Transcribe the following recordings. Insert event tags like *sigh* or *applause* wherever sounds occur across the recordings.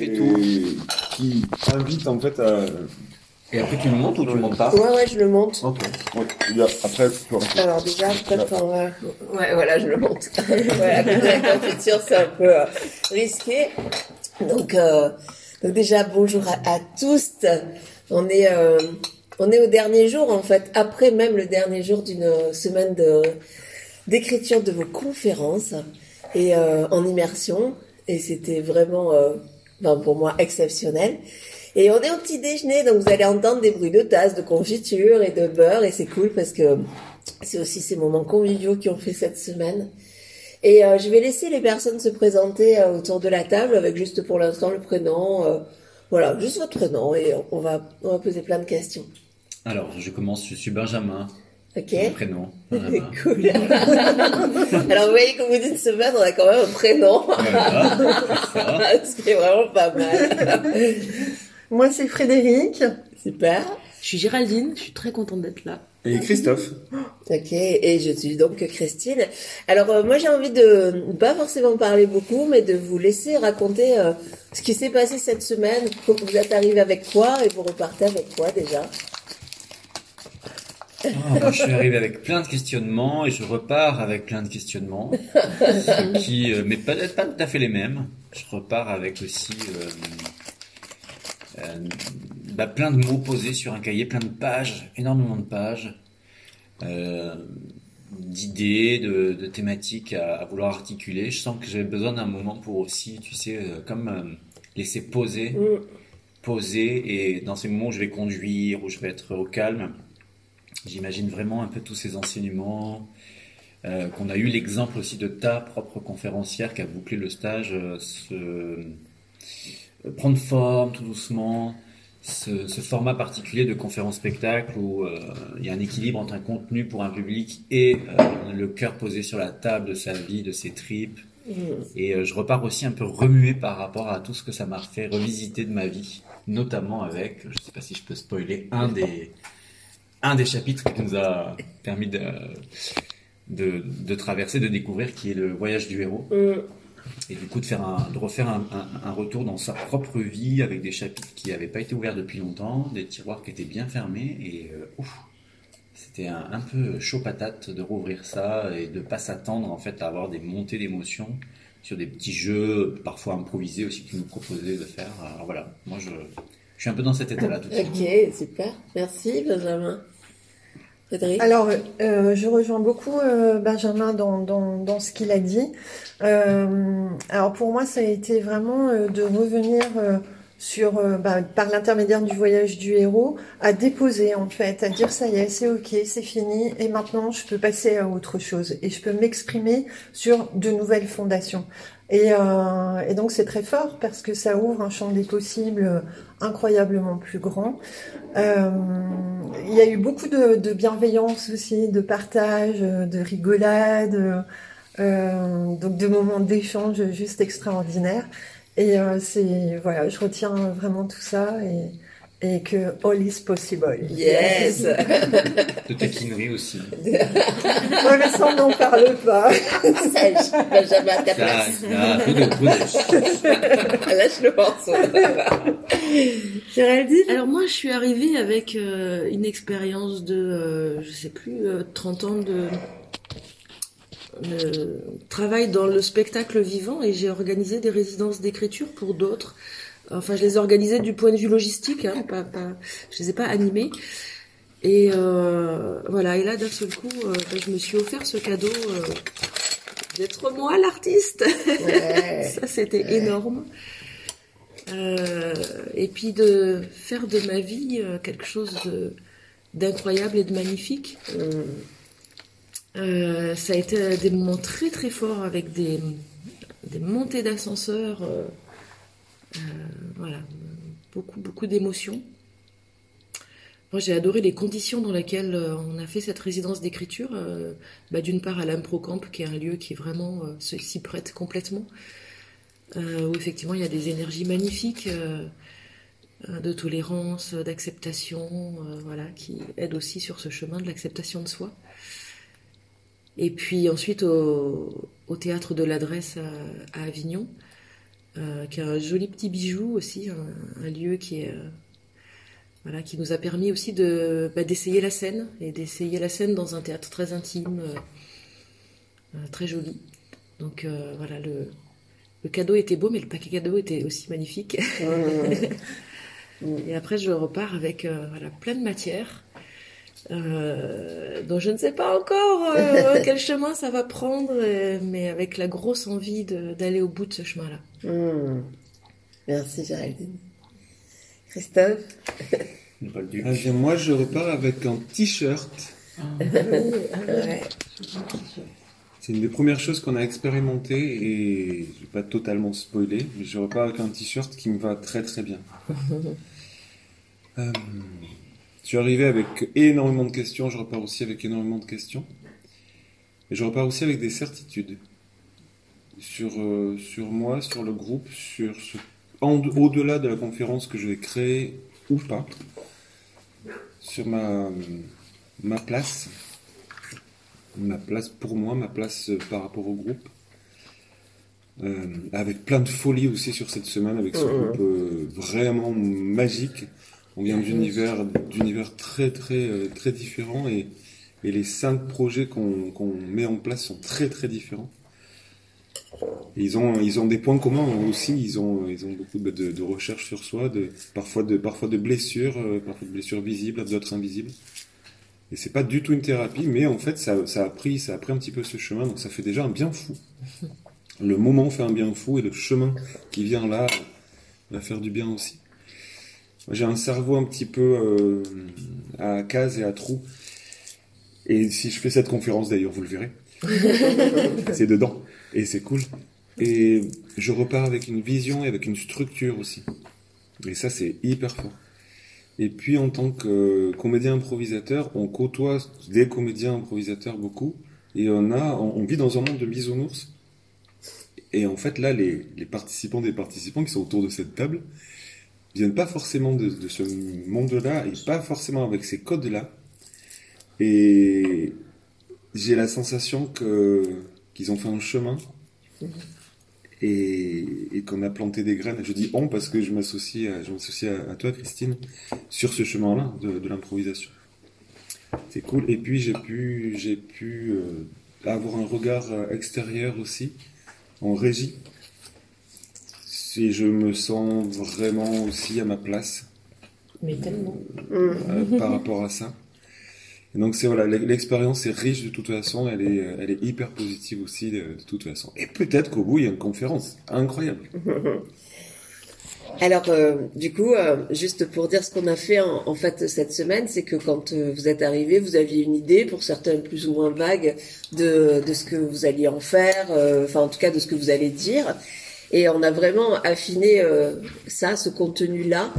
Et tout. qui invite en fait à. Et après, tu le montes ou tu le montes pas Ouais, ouais, je le monte. Ok. Ouais, après, tu peux. Alors déjà, va... Ouais, voilà, je le monte. *laughs* ouais, à côté de la confiture, c'est un peu euh, risqué. Donc, euh, donc déjà, bonjour à, à tous. On est, euh, on est au dernier jour, en fait, après même le dernier jour d'une semaine de d'écriture de vos conférences et euh, en immersion. Et c'était vraiment, ben, pour moi, exceptionnel. Et on est au petit déjeuner, donc vous allez entendre des bruits de tasses, de confiture et de beurre, et c'est cool parce que c'est aussi ces moments conviviaux qui ont fait cette semaine. Et euh, je vais laisser les personnes se présenter euh, autour de la table avec juste pour l'instant le prénom, euh, voilà, juste votre prénom, et on va, on va poser plein de questions. Alors, je commence. Je suis Benjamin. Ok prénom. *laughs* Cool. *laughs* Alors vous voyez, comme vous dites semaine, on a quand même un prénom, Voilà, ça. *laughs* ce qui est vraiment pas mal. Moi, c'est Frédéric. Super. Je suis Géraldine, je suis très contente d'être là. Et Christophe. *gasps* Ok, et je suis donc Christine. Alors euh, moi j'ai envie de pas forcément parler beaucoup, mais de vous laisser raconter euh, ce qui s'est passé cette semaine. Vous êtes arrivé avec quoi et vous repartez avec quoi déjà? Moi, je suis arrivé avec plein de questionnements et je repars avec plein de questionnements, qui, euh, mais peut-être pas tout à fait les mêmes. Je repars avec aussi euh, euh, bah, plein de mots posés sur un cahier, plein de pages, énormément de pages, d'idées, de, de thématiques à, à vouloir articuler. Je sens que j'avais besoin d'un moment pour aussi, tu sais, comme laisser poser Mm. poser et dans ces moments où je vais conduire, où je vais être au calme, j'imagine vraiment un peu tous ces enseignements, euh, qu'on a eu l'exemple aussi de ta propre conférencière qui a bouclé le stage, euh, se, euh, prendre forme tout doucement, ce, ce format particulier de conférence-spectacle où euh, il y a un équilibre entre un contenu pour un public et euh, le cœur posé sur la table de sa vie, de ses tripes. Mm. Et euh, je repars aussi un peu remué par rapport à tout ce que ça m'a fait revisiter de ma vie, notamment avec, je sais pas si je peux spoiler, un des, un des chapitres qui nous a permis de, de, de traverser, de découvrir, qui est le voyage du héros. Mm. Et du coup, de, faire un, de refaire un, un, un retour dans sa propre vie avec des chapitres qui n'avaient pas été ouverts depuis longtemps, des tiroirs qui étaient bien fermés. Et euh, ouf, c'était un, un peu chaud patate de rouvrir ça et de pas s'attendre en fait à avoir des montées d'émotions sur des petits jeux, parfois improvisés aussi, tu nous proposais de faire. Alors voilà, moi je, je suis un peu dans cet état-là tout de suite. Ok, super. Merci Benjamin. Frédéric Alors, euh, je rejoins beaucoup euh, Benjamin dans, dans, dans ce qu'il a dit. Euh, alors, pour moi, ça a été vraiment euh, de revenir euh, sur, euh, bah, par l'intermédiaire du voyage du héros, à déposer en fait, à dire ça y est, c'est ok, c'est fini, et maintenant je peux passer à autre chose et je peux m'exprimer sur de nouvelles fondations. Et, euh, donc c'est très fort parce que ça ouvre un champ des possibles euh, incroyablement plus grand. Il y a eu beaucoup de, de bienveillance aussi, de partage, de rigolade, donc de moments d'échange juste extraordinaires. Et euh, c'est voilà, je retiens vraiment tout ça et, et que all is possible. Yes De taquinerie aussi. *laughs* Mais ça on n'en parle pas. Sage, Benjamin, à ta Là, place. Lâche le morceau. Géraldine? Alors moi, je suis arrivée avec euh, une expérience de, euh, je sais plus, euh, 30 ans de, de travail dans le spectacle vivant et j'ai organisé des résidences d'écriture pour d'autres. Enfin, je les ai organisées du point de vue logistique, hein, pas, pas, je les ai pas animées. Et euh, voilà, et là d'un seul coup, euh, ben, je me suis offert ce cadeau euh, d'être moi l'artiste. Ouais. *laughs* Ça, c'était énorme. Euh, et puis de faire de ma vie euh, quelque chose d'incroyable et de magnifique. Mm. Euh, ça a été des moments très très forts avec des, montées d'ascenseur. euh, euh, voilà, beaucoup beaucoup d'émotions. Moi, j'ai adoré les conditions dans lesquelles on a fait cette résidence d'écriture. Bah, D'une part, à l'Improcamp, qui est un lieu qui vraiment s'y prête complètement, où effectivement il y a des énergies magnifiques de tolérance, d'acceptation, voilà, qui aident aussi sur ce chemin de l'acceptation de soi. Et puis ensuite au, au théâtre de l'adresse à, à Avignon, qui est un joli petit bijou aussi, un, lieu qui est voilà, qui nous a permis aussi de bah, d'essayer la scène et d'essayer la scène dans un théâtre très intime, très joli. Donc voilà, le, le cadeau était beau, mais le paquet cadeau était aussi magnifique. *laughs* et après, je repars avec voilà, plein de matière. Euh, dont je ne sais pas encore euh, *laughs* quel chemin ça va prendre, euh, mais avec la grosse envie d'aller au bout de ce chemin-là. Hmm. Merci Géraldine. Christophe? Ah, Moi, je repars avec un t-shirt. Ah. *laughs* C'est une des premières choses qu'on a expérimenté et je vais pas totalement spoiler, mais je repars avec un t-shirt qui me va très très bien. *laughs* Je suis arrivé avec énormément de questions, je repars aussi avec énormément de questions. Et je repars aussi avec des certitudes sur, euh, sur moi, sur le groupe, sur ce, au-delà de la conférence que je vais créer ou pas, sur ma, ma place, ma place pour moi, ma place par rapport au groupe. Euh, avec plein de folie aussi sur cette semaine, avec ce groupe euh, vraiment magique on vient d'univers, d'univers très très euh, très différents et, les cinq projets qu'on met en place sont très très différents. ils ont ils ont des points communs aussi. Ils ont ils ont beaucoup de, de recherche sur soi, de parfois de parfois de blessures, euh, parfois de blessures visibles, d'autres invisibles. Et c'est pas du tout une thérapie, mais en fait ça, ça a pris ça a pris un petit peu ce chemin, donc ça fait déjà un bien fou. *laughs* Le moment fait un bien fou et le chemin qui vient là va faire du bien aussi. J'ai un cerveau un petit peu euh, à cases et à trous. Et si je fais cette conférence, d'ailleurs, vous le verrez, *laughs* c'est dedans. Et c'est cool. Et je repars avec une vision et avec une structure aussi. Et ça, c'est hyper fort. Et puis, en tant que comédien improvisateur, on côtoie des comédiens improvisateurs beaucoup. Et on a, on vit dans un monde de bisounours. Et en fait, là, les, les participants des participants qui sont autour de cette table, viennent pas forcément de, ce monde-là et pas forcément avec ces codes-là. Et j'ai la sensation que qu'ils ont fait un chemin et, qu'on a planté des graines. Je dis on parce que je m'associe à, à, toi, Christine, sur ce chemin-là de, l'improvisation. C'est cool. Et puis j'ai pu, pu euh, avoir un regard extérieur aussi en régie et je me sens vraiment aussi à ma place. Mais tellement. Euh, par rapport à ça. Et donc c'est voilà, l'expérience est riche de toute façon, elle est, elle est hyper positive aussi de, toute façon. Et peut-être qu'au bout il y a une conférence incroyable. *laughs* Alors, euh, du coup, euh, juste pour dire ce qu'on a fait en, fait cette semaine, c'est que quand vous êtes arrivé, vous aviez une idée, pour certains plus ou moins vague, de, de ce que vous alliez en faire, enfin en tout cas de ce que vous allez dire. Et on a vraiment affiné euh, ça, ce contenu-là,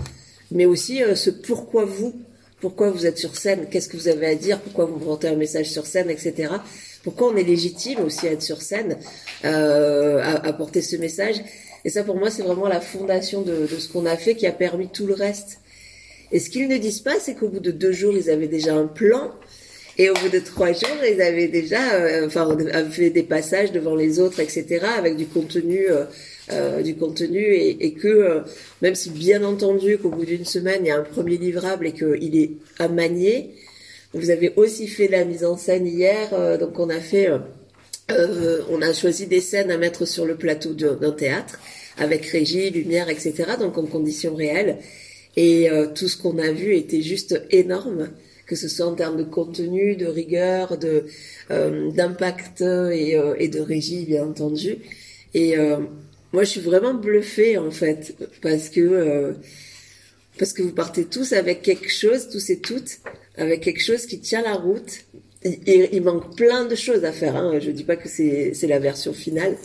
mais aussi euh, ce pourquoi vous, pourquoi vous êtes sur scène, qu'est-ce que vous avez à dire, pourquoi vous portez un message sur scène, etc. Pourquoi on est légitime aussi à être sur scène, euh, à, porter ce message. Et ça, pour moi, c'est vraiment la fondation de, ce qu'on a fait qui a permis tout le reste. Et ce qu'ils ne disent pas, c'est qu'au bout de deux jours, ils avaient déjà un plan. Et au bout de trois jours, ils avaient déjà, enfin, fait des passages devant les autres, etc., avec du contenu du contenu et, que euh, même si bien entendu qu'au bout d'une semaine il y a un premier livrable et qu'il est à manier, vous avez aussi fait la mise en scène hier, euh, donc on a fait, on a choisi des scènes à mettre sur le plateau d'un théâtre avec régie, lumière, etc. Donc en conditions réelles et tout ce qu'on a vu était juste énorme que ce soit en termes de contenu, de rigueur, de d'impact et, et, de régie bien entendu. Et moi, je suis vraiment bluffée en fait parce que euh, parce que vous partez tous avec quelque chose, tous et toutes, avec quelque chose qui tient la route. Il manque plein de choses à faire. Hein. Je dis pas que c'est c'est la version finale,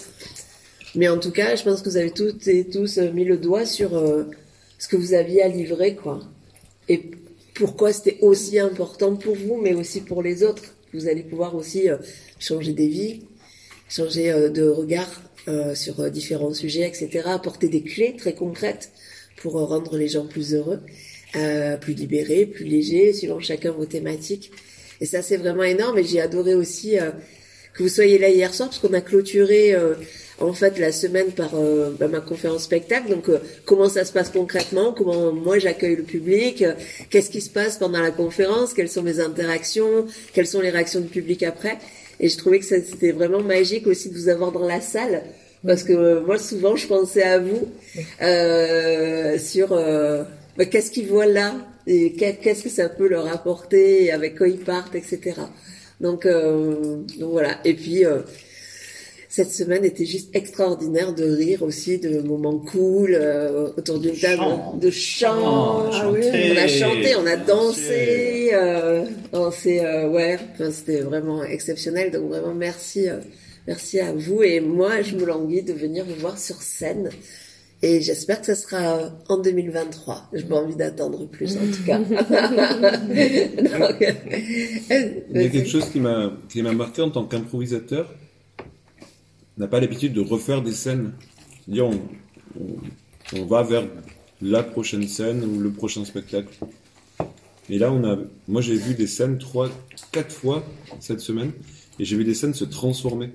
mais en tout cas, je pense que vous avez toutes et tous mis le doigt sur euh, ce que vous aviez à livrer, quoi. Et pourquoi c'était aussi important pour vous, mais aussi pour les autres. Vous allez pouvoir aussi euh, changer des vies, changer de regard euh, sur euh, différents sujets, etc. Apporter des clés très concrètes pour euh, rendre les gens plus heureux, plus libérés, plus légers, suivant chacun vos thématiques. Et ça, c'est vraiment énorme. Et j'ai adoré aussi que vous soyez là hier soir, parce qu'on a clôturé euh, en fait la semaine par euh, bah, ma conférence spectacle. Donc euh, comment ça se passe concrètement, comment moi j'accueille le public, euh, qu'est-ce qui se passe pendant la conférence, quelles sont mes interactions, quelles sont les réactions du public après? Et je trouvais que c'était vraiment magique aussi de vous avoir dans la salle. Parce que euh, moi souvent je pensais à vous euh, sur euh, bah, qu'est-ce qu'ils voient là et qu'est- qu'est-ce que ça peut leur apporter, avec quoi ils partent, etc. Donc, euh, donc voilà. Et puis euh, cette semaine était juste extraordinaire de rire aussi, de moments cool euh, autour d'une table de chant. Oh, Ah oui, chanter. on a chanté, on a dansé. Euh, euh, ouais, enfin, c'était vraiment exceptionnel. Donc vraiment merci, euh, merci à vous. Et moi, je me languis de venir vous voir sur scène. Et j'espère que ce sera en 2023. Je pas envie d'attendre plus, en tout cas. *laughs* *laughs* Donc, euh, Il y a quelque chose qui m'a qui m'a marqué en tant qu'improvisateur. N'a pas l'habitude de refaire des scènes. C'est-à-dire, on, on, on va vers la prochaine scène ou le prochain spectacle. Et là, on a, moi, j'ai vu des scènes trois, quatre fois cette semaine, et j'ai vu des scènes se transformer.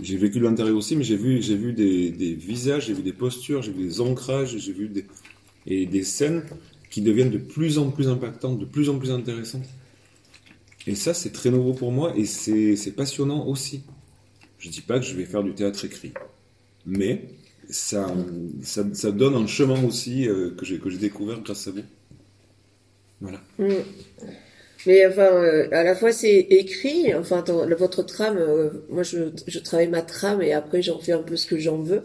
J'ai vécu l'intérieur aussi, mais j'ai vu, j'ai vu des, des visages, j'ai vu des postures, j'ai vu des ancrages, j'ai vu des, et des scènes qui deviennent de plus en plus impactantes, de plus en plus intéressantes. Et ça, c'est très nouveau pour moi et c'est passionnant aussi. Je dis pas que je vais faire du théâtre écrit, mais ça, ça, ça donne un chemin aussi euh, que j'ai que j'ai découvert grâce à vous. Voilà. Mm. Mais enfin, euh, à la fois c'est écrit, enfin ton- votre trame, euh, moi je, je travaille ma trame et après j'en fais un peu ce que j'en veux.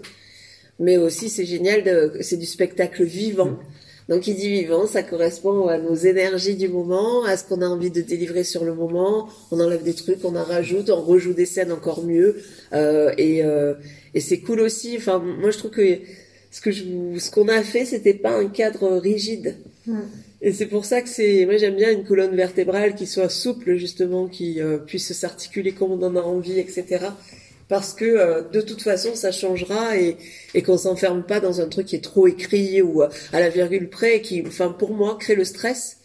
Mais aussi c'est génial, de, c'est du spectacle vivant. Donc il dit vivant, ça correspond à nos énergies du moment, à ce qu'on a envie de délivrer sur le moment. On enlève des trucs, on en rajoute, on rejoue des scènes encore mieux. Euh, et euh, et c'est cool aussi. Enfin, moi je trouve que ce que je, ce qu'on a fait, c'était pas un cadre rigide. Et c'est pour ça que c'est, moi j'aime bien une colonne vertébrale qui soit souple justement, qui euh, puisse s'articuler comme on en a envie, etc. Parce que euh, de toute façon ça changera et, et qu'on s'enferme pas dans un truc qui est trop écrit ou euh, à la virgule près, et qui, enfin pour moi, crée le stress.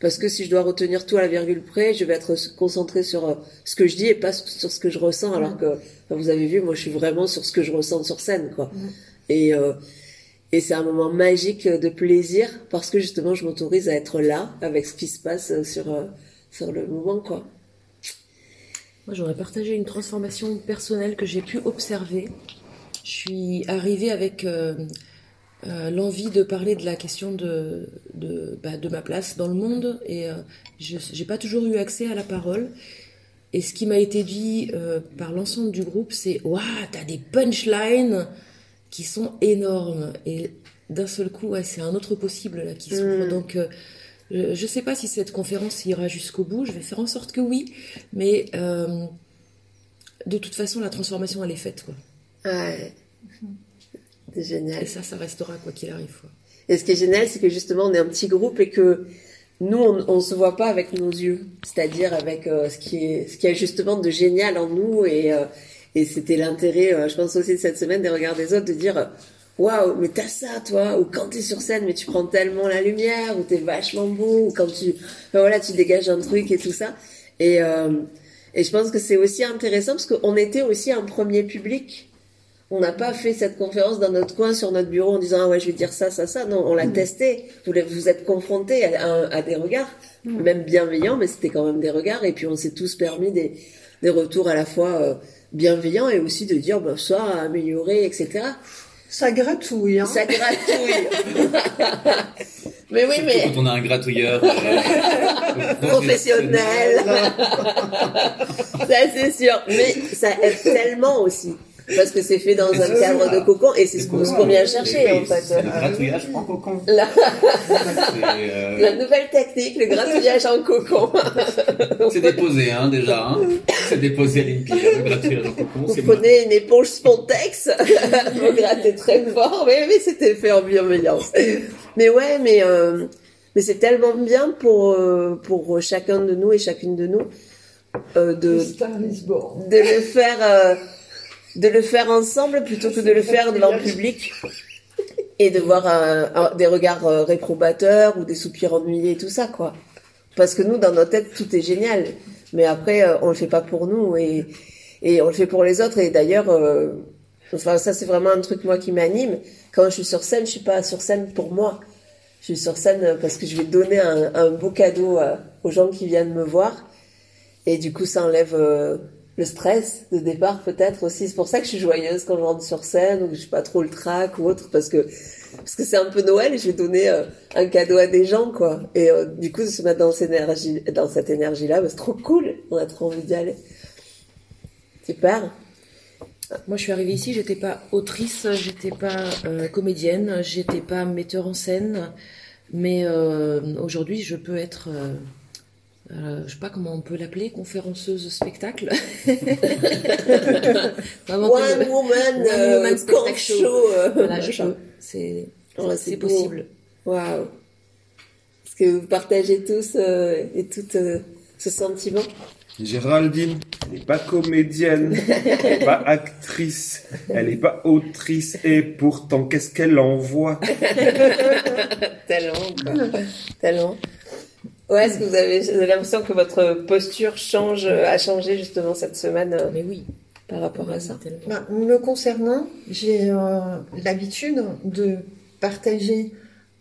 Parce que si je dois retenir tout à la virgule près, je vais être concentré sur euh, ce que je dis et pas sur ce que je ressens. Alors que, enfin, vous avez vu, moi je suis vraiment sur ce que je ressens sur scène, quoi. Et euh, et c'est un moment magique de plaisir parce que justement je m'autorise à être là avec ce qui se passe sur sur le moment quoi. Moi, j'aurais partagé une transformation personnelle que j'ai pu observer. Je suis arrivée avec euh, euh, l'envie de parler de la question de, de, bah, de ma place dans le monde et euh, je n'ai pas toujours eu accès à la parole. Et ce qui m'a été dit euh, par l'ensemble du groupe, c'est Waouh, t'as des punchlines qui sont énormes. Et d'un seul coup, ouais, c'est un autre possible là qui s'ouvre. Mm. Donc, je ne sais pas si cette conférence ira jusqu'au bout. Je vais faire en sorte que oui. Mais euh, de toute façon, la transformation, elle est faite. Quoi. Ouais. C'est Et génial. ça, ça restera quoi qu'il arrive. Quoi. Et ce qui est génial, c'est que justement on est un petit groupe et que nous on, on se voit pas avec nos yeux, c'est-à-dire avec euh, ce qui est ce qui est justement de génial en nous et euh, et c'était l'intérêt, euh, je pense aussi de cette semaine des regards des autres de dire euh, waouh mais t'as ça toi ou quand t'es sur scène mais tu prends tellement la lumière ou t'es vachement beau ou quand tu enfin, voilà tu dégages un truc et tout ça. Et euh, et je pense que c'est aussi intéressant parce qu'on était aussi un premier public. On n'a pas fait cette conférence dans notre coin sur notre bureau en disant ah ouais je vais dire ça ça ça. Non on l'a testé. Vous vous êtes confrontés à, à- à des regards même bienveillants mais c'était quand même des regards. Et puis on s'est tous permis des, des retours à la fois euh, bienveillants et aussi de dire bah, ça à améliorer etc Ça gratouille, hein. ça gratouille *laughs* mais oui mais Quand on a un gratouilleur euh, *laughs* professionnel. ça c'est sûr, mais ça aide tellement aussi. Parce que c'est fait dans un cadre de cocon et c'est ce qu'on vient chercher en fait. Le gratouillage en cocon. La, euh, *laughs* la nouvelle technique, le gratouillage en cocon. C'est déposé, hein, déjà. Hein. C'est déposé à cocon. Vous prenez une éponge Spontex, *laughs* vous grattez très fort, mais, mais c'était fait en bienveillance. Mais ouais, mais, euh, mais c'est tellement bien pour, euh, pour chacun de nous et chacune de nous euh, de, le faire euh, de le faire ensemble plutôt que de le faire devant le public et de voir un- un- des regards réprobateurs ou des soupirs ennuyés et tout ça quoi parce que nous dans notre tête tout est génial Mais après, euh, on le fait pas pour nous et, et on le fait pour les autres. Et d'ailleurs, euh, enfin, ça, c'est vraiment un truc, moi, qui m'anime. Quand je suis sur scène, je suis pas sur scène pour moi. Je suis sur scène parce que je vais donner un, beau cadeau aux gens qui viennent me voir. Et du coup, ça enlève euh, le stress de départ, peut-être aussi. C'est pour ça que je suis joyeuse quand je rentre sur scène ou que je suis pas trop le trac ou autre, parce que parce que c'est un peu Noël et je vais donner euh, un cadeau à des gens, quoi. Et euh, du coup, de se mettre dans cette énergie, énergie-là, bah, c'est trop cool. On a trop envie d'y aller. Super. Moi, je suis arrivée ici, j'étais pas autrice, j'étais pas euh, comédienne, j'étais pas metteur en scène, mais euh, aujourd'hui, je peux être, euh, je sais pas comment on peut l'appeler, conférenceuse spectacle. *laughs* One woman, One euh, woman spectacle show. show, euh, Voilà, je peux. C'est Ouais, possible. Waouh. Est-ce que vous partagez tous euh, et toutes euh, ce sentiment Géraldine, elle n'est pas comédienne, elle n'est pas actrice, elle n'est pas autrice, et pourtant, qu'est-ce qu'elle envoie? *laughs* Tellement, quoi. Tellement. Ouais, est-ce que vous avez, l'impression que votre posture change, euh, a changé justement cette semaine euh, Mais oui. par rapport à ça. Bah, me concernant, j'ai euh, l'habitude de partager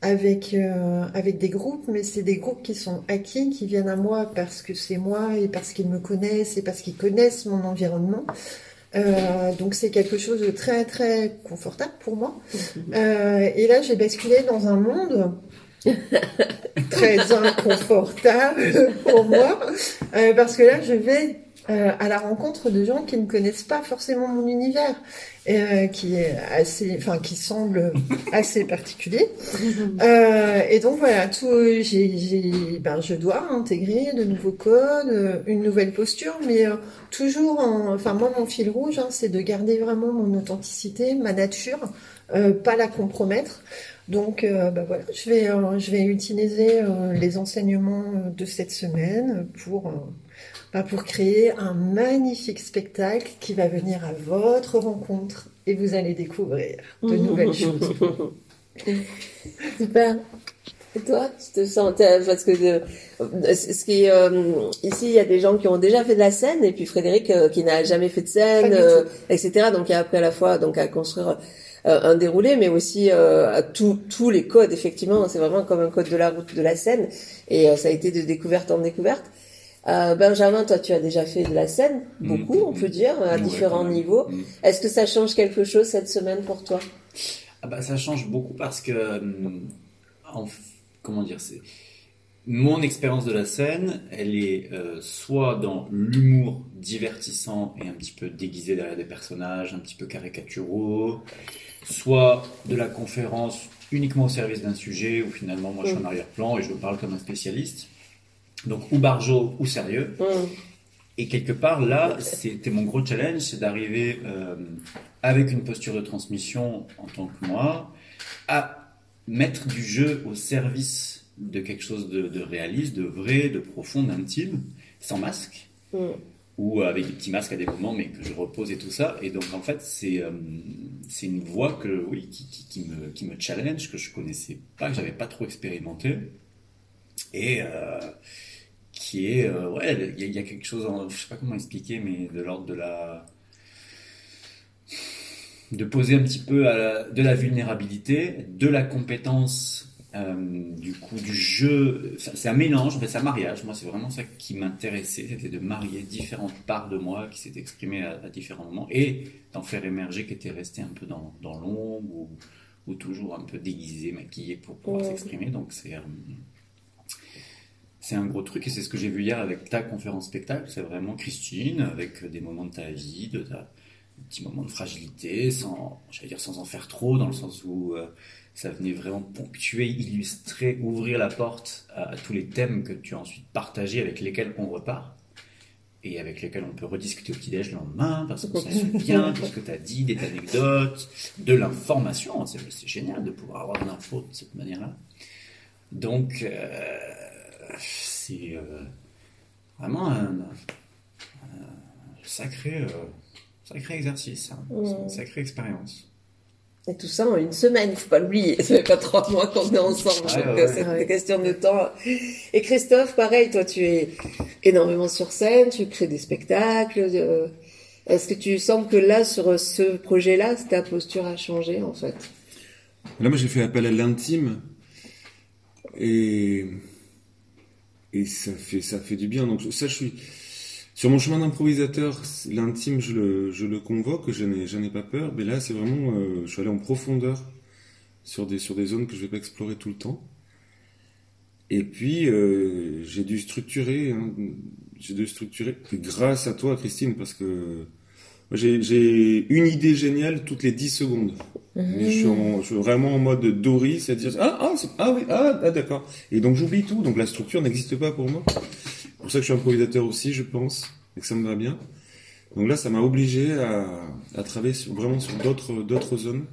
avec, euh, avec des groupes, mais c'est des groupes qui sont acquis, qui viennent à moi parce que c'est moi et parce qu'ils me connaissent et parce qu'ils connaissent mon environnement. Euh, donc c'est quelque chose de très très confortable pour moi. *laughs* Euh, et là j'ai basculé dans un monde très inconfortable pour moi euh, parce que là je vais euh, à la rencontre de gens qui ne connaissent pas forcément mon univers, euh, qui est assez, enfin qui semble *laughs* assez particulier. *laughs* Euh, et donc voilà, tout, j'ai, ben, je dois intégrer de nouveaux codes, euh, une nouvelle posture, mais euh, toujours, en, enfin moi mon fil rouge, hein, c'est de garder vraiment mon authenticité, ma nature, euh, pas la compromettre. Donc euh, ben voilà, je vais, euh, je vais utiliser euh, les enseignements de cette semaine pour euh, bah, pour créer un magnifique spectacle qui va venir à votre rencontre et vous allez découvrir de nouvelles *laughs* choses. Super. Et toi, tu te sens parce que de, ce qui euh, ici il y a des gens qui ont déjà fait de la scène et puis Frédéric euh, qui n'a jamais fait de scène, euh, etc. Donc il a appris à la fois donc à construire un déroulé, mais aussi à tous tous les codes. Effectivement, c'est vraiment comme un code de la route de la scène et ça a été de découverte en découverte. Euh, Benjamin, toi, tu as déjà fait de la scène, beaucoup, Mhm. on peut dire, à différents niveaux. Mhm. Est-ce que ça change quelque chose cette semaine pour toi? Ah bah, ça change beaucoup parce que, en f- comment dire, c'est mon expérience de la scène, elle est euh, soit dans l'humour divertissant et un petit peu déguisé derrière des personnages, un petit peu caricaturaux, soit de la conférence uniquement au service d'un sujet où finalement moi je suis en arrière-plan et je parle comme un spécialiste. Donc ou barjo ou sérieux. Hum. Et quelque part, là, c'était mon gros challenge, c'est d'arriver euh, avec une posture de transmission en tant que moi, à mettre du jeu au service de quelque chose de, de réaliste, de vrai, de profond, d'intime, sans masque, Hum. ou avec des petits masques à des moments, mais que je repose et tout ça. Et donc, en fait, c'est euh, c'est une voie que, oui, qui, qui, qui me, qui me challenge, que je connaissais pas, que j'avais pas trop expérimenté. Et euh, qui est, euh, ouais, il y, a- il y a quelque chose, en, je sais pas comment expliquer, mais de l'ordre de la. de poser un petit peu à la- de la vulnérabilité, de la compétence, euh, du coup, du jeu. C'est un mélange, c'est un mariage. Moi, c'est vraiment ça qui m'intéressait, c'était de marier différentes parts de moi qui s'étaient exprimées à, à différents moments et d'en faire émerger qui étaient restées un peu dans, dans l'ombre ou, ou toujours un peu déguisées, maquillées pour pouvoir s'exprimer. Donc, c'est. euh, c'est un gros truc et c'est ce que j'ai vu hier avec ta conférence spectacle. C'est vraiment Christine avec des moments de ta vie, de ta un petit moment de fragilité, sans, j'allais dire sans en faire trop, dans le sens où euh, ça venait vraiment ponctuer, illustrer, ouvrir la porte à, à tous les thèmes que tu as ensuite partagés avec lesquels on repart et avec lesquels on peut rediscuter au petit-déj le lendemain parce qu'on s'en souvient, *laughs* tout ce que tu as dit, des anecdotes, de l'information. C'est, c'est génial de pouvoir avoir de l'info de cette manière-là. Donc, euh, c'est euh, vraiment un, un sacré, euh, sacré exercice, hein. Une Mm. sacrée expérience. Et tout ça en une semaine, il faut pas l'oublier. Ça fait pas trois mois qu'on est ensemble, Ouais, donc ouais, euh, ouais. c'est une question de temps. Et Christophe, pareil, toi tu es énormément sur scène, tu crées des spectacles. euh, Est-ce que tu sens que là, sur ce projet-là, ta posture a changé en fait? Là, moi, j'ai fait appel à l'intime. Et, et ça fait, ça fait du bien. Donc, ça, je suis, sur mon chemin d'improvisateur, l'intime, je le, je le convoque, je n'ai, je n'ai pas peur. Mais là, c'est vraiment, euh, je suis allé en profondeur sur des, sur des zones que je vais pas explorer tout le temps. Et puis, euh, j'ai dû structurer, hein, j'ai dû structurer, grâce à toi, Christine, parce que j'ai, j'ai une idée géniale toutes les 10 secondes. Mais je suis, en- je suis vraiment en mode Dory, c'est-à-dire ah ah ah oui ah, ah, d'accord. Et donc j'oublie tout, donc la structure n'existe pas pour moi. C'est pour ça que je suis improvisateur aussi, je pense, et que ça me va bien. Donc là, ça m'a obligé à, à travailler sur, vraiment sur d'autres d'autres zones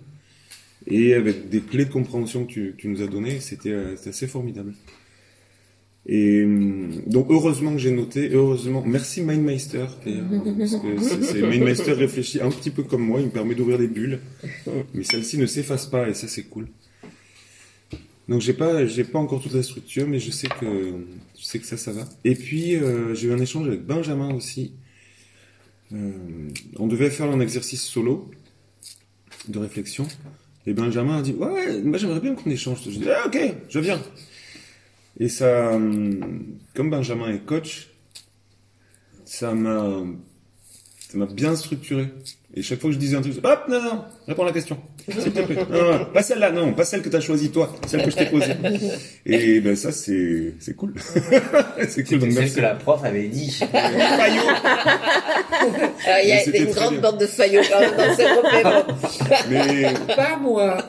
et avec des clés de compréhension que tu, tu nous as données, c'était euh, c'était assez formidable. Et hum, donc heureusement que j'ai noté, heureusement, merci Mindmeister c'est- Mindmeister réfléchit un petit peu comme moi, il me permet d'ouvrir des bulles, mais celle-ci ne s'efface pas et ça c'est cool. Donc j'ai pas, pas encore toute la structure, mais je sais que, ça, ça va. Et puis euh, j'ai eu un échange avec Benjamin aussi. Euh, on devait faire un exercice solo de réflexion, et Benjamin a dit ouais, j'aimerais bien qu'on échange. Je dis ah, ok, je viens. Et ça, hum, comme Benjamin est coach, ça m'a, ça m'a bien structuré. Et chaque fois que je disais un truc, hop, non, non, réponds à la question. S'il te plaît. Non, non, pas celle-là, non, pas celle que t'as choisie toi, celle que je t'ai posée. Et ben ça, c'est, c'est cool. *laughs* c'est cool, donc C'est merci. ce que la prof avait dit. *laughs* Fayot. Alors, Il y a une grande bien. bande de faillots quand même dans ce groupe. Mais Pas moi. *laughs*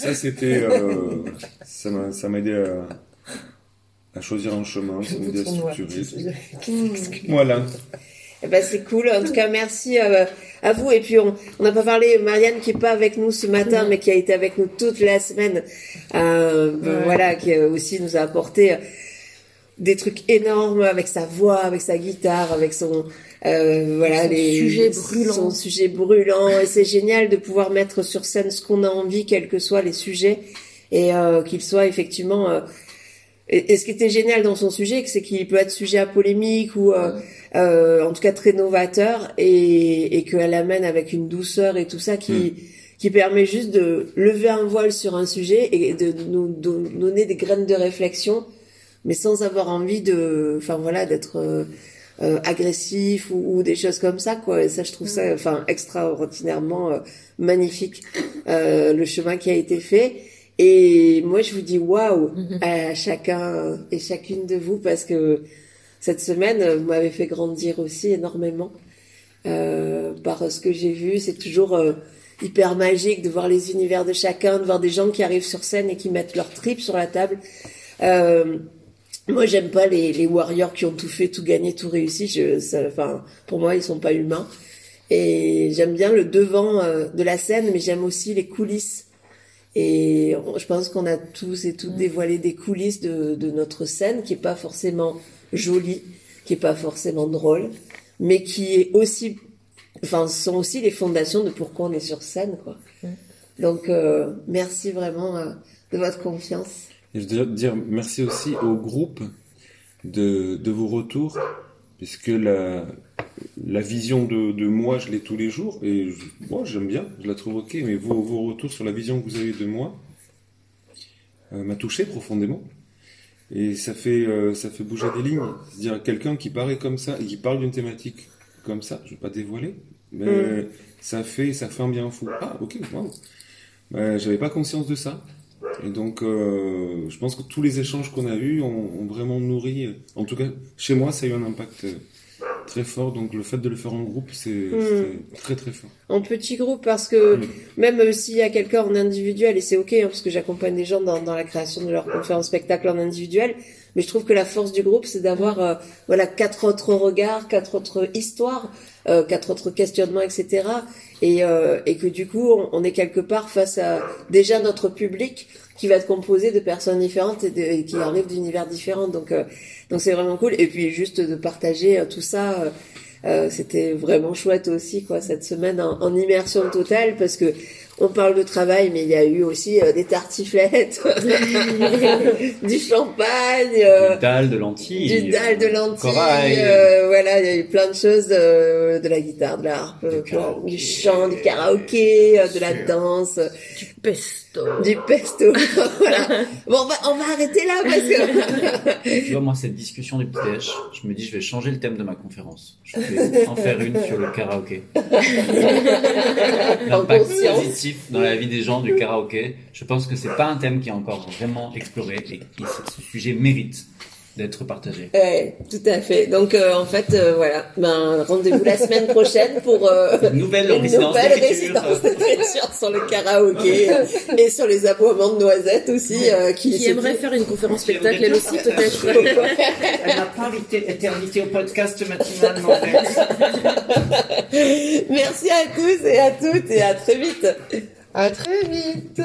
ça, c'était, euh, ça m'a, ça m'a aidé à, à choisir un chemin, ça m'a aidé à structurer. *laughs* Voilà. Eh ben, c'est cool. En tout cas, merci euh, à vous. Et puis, on on n'a pas parlé, Marianne, qui est pas avec nous ce matin, mais qui a été avec nous toute la semaine. Euh, Ouais. Voilà, qui euh, aussi nous a apporté euh, des trucs énormes avec sa voix, avec sa guitare, avec son euh, voilà Son les sujet brûlant. son sujet brûlant. Et c'est génial de pouvoir mettre sur scène ce qu'on a envie, quels que soient les sujets, et euh, qu'ils soient effectivement. euh, et, et ce qui était génial dans son sujet, c'est qu'il peut être sujet à polémique ou euh, euh, en tout cas très novateur et, et qu'elle amène avec une douceur et tout ça qui qui permet juste de lever un voile sur un sujet et de nous don- donner des graines de réflexion, mais sans avoir envie de, enfin voilà, d'être euh, agressif ou, ou des choses comme ça quoi. Et ça, je trouve ça, enfin extraordinairement euh, magnifique euh, le chemin qui a été fait. Et moi, je vous dis waouh à chacun et chacune de vous parce que cette semaine, vous m'avez fait grandir aussi énormément euh, par ce que j'ai vu. C'est toujours euh, hyper magique de voir les univers de chacun, de voir des gens qui arrivent sur scène et qui mettent leur trip sur la table. Euh, moi, j'aime pas les, les warriors qui ont tout fait, tout gagné, tout réussi. Je, ça, enfin, pour moi, ils sont pas humains. Et j'aime bien le devant euh, de la scène, mais j'aime aussi les coulisses. Et je pense qu'on a tous et toutes dévoilé des coulisses de, de notre scène, qui est pas forcément jolie, qui est pas forcément drôle, mais qui est aussi, enfin, sont aussi les fondations de pourquoi on est sur scène, quoi. Donc, euh, merci vraiment euh, de votre confiance. Et je dois dire merci aussi au groupe de, de vos retours, puisque la, la vision de, de moi, je l'ai tous les jours, et je- moi j'aime bien, je la trouve ok, mais vos, vos retours sur la vision que vous avez de moi euh, m'a touché profondément. Et ça fait, euh, ça fait bouger des lignes. C'est-à-dire quelqu'un qui paraît comme ça et qui parle d'une thématique comme ça, je vais pas dévoiler, mais Mm. ça fait, ça fait un bien fou. Ah, ok, waouh. Ben, J'avais pas conscience de ça. Et donc, euh, je pense que tous les échanges qu'on a eus ont, ont vraiment nourri. En tout cas, chez moi, ça a eu un impact euh, très fort. Donc, le fait de le faire en groupe, c'est c'est très très fort. En petit groupe, parce que Mm. même s'il y a quelqu'un en individuel, et c'est ok, hein, parce que j'accompagne des gens dans, dans la création de leur conférence spectacle en individuel, mais je trouve que la force du groupe, c'est d'avoir euh, voilà quatre autres regards, quatre autres histoires, euh, quatre autres questionnements, etc. Et, euh, et que du coup, on, est quelque part face à déjà notre public qui va être composé de personnes différentes et qui arrivent d'univers différents. Donc, euh, donc c'est vraiment cool. Et puis juste de partager euh, tout ça. euh, Euh, C'était vraiment chouette aussi, quoi, cette semaine en, en immersion totale, parce que on parle de travail, mais il y a eu aussi euh, des tartiflettes, *laughs* du champagne, euh, Du dalle de lentilles. du dalle de lentilles, corail. euh, voilà, il y a eu plein de choses, euh, de la guitare, de la harpe, euh, karaoké. du chant, du karaoké, euh, de la danse, Du pesto. du pesto, *laughs* voilà. Bon, on va, on va arrêter là parce que *laughs* Tu vois, moi, cette discussion du déj, je me dis, je vais changer le thème de ma conférence. Je vais en faire une sur le karaoké. En. Dans la vie des gens du karaoké. Je pense que c'est pas un thème qui est encore vraiment exploré et qui, ce sujet mérite d'être partagé. Ouais, tout à fait. Donc euh, en fait, euh, voilà. Ben rendez-vous la semaine prochaine pour euh, *laughs* Une nouvelle une résidence nouvelle d'écriture. résidence d'écriture sur le karaoké euh, et sur les aboiements de noisettes aussi. euh, qui Qui aimerait faire une conférence spectacle elle aussi peut-être. *laughs* Elle n'a pas invité- été invitée au podcast matinal, fait. *laughs* Merci à tous et à toutes et à très vite. À très vite.